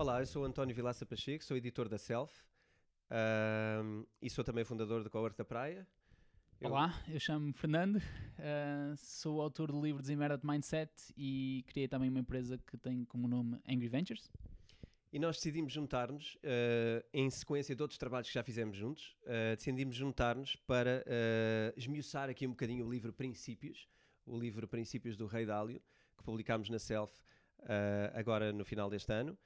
Olá, eu sou António Vilaça Pacheco, sou editor da Self ahm, e sou também fundador do Cowork da Praia. Eu- Olá, eu chamo-me Fernando, eh, sou autor do livro Desemera de Mindset e criei também uma empresa que tem como nome Angry Ventures. E nós decidimos juntar-nos, eh, em sequência de outros trabalhos que já fizemos juntos, eh, decidimos juntar-nos para eh, esmiuçar aqui um bocadinho o livro Princípios, o livro Princípios do Rei Dálio, que publicámos na Self agora no final deste ano.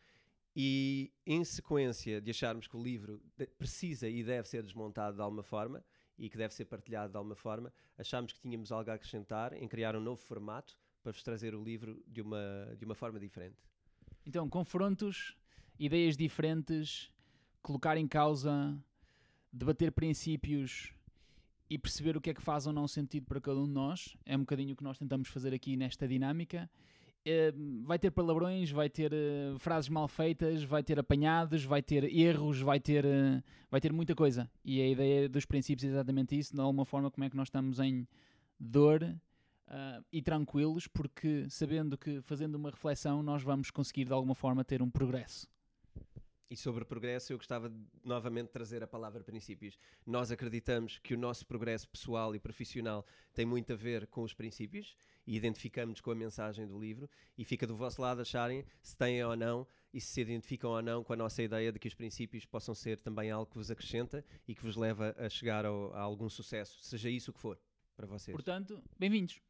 E em sequência de acharmos que o livro precisa e deve ser desmontado de alguma forma e que deve ser partilhado de alguma forma, achámos que tínhamos algo a acrescentar em criar um novo formato para vos trazer o livro de uma, de uma forma diferente. Então, confrontos, ideias diferentes, colocar em causa, debater princípios e perceber o que é que faz ou não sentido para cada um de nós. É um bocadinho o que nós tentamos fazer aqui nesta dinâmica. Eh, vai ter palavrões, vai ter eh, frases mal feitas, vai ter apanhados, vai ter erros, vai ter, eh, vai ter muita coisa. E a ideia dos princípios é exatamente isso, de alguma forma, como é que nós estamos em dor e tranquilos, porque sabendo que fazendo uma reflexão nós vamos conseguir de alguma forma ter um progresso. E sobre progresso, eu gostava de novamente trazer a palavra princípios. Nós acreditamos que o nosso progresso pessoal e profissional tem muito a ver com os princípios e identificamos com a mensagem do livro. E fica do vosso lado acharem se têm ou não e se se identificam ou não com a nossa ideia de que os princípios possam ser também algo que vos acrescenta e que vos leva a chegar ao- a algum sucesso, seja isso o que for para vocês. Portanto, bem-vindos!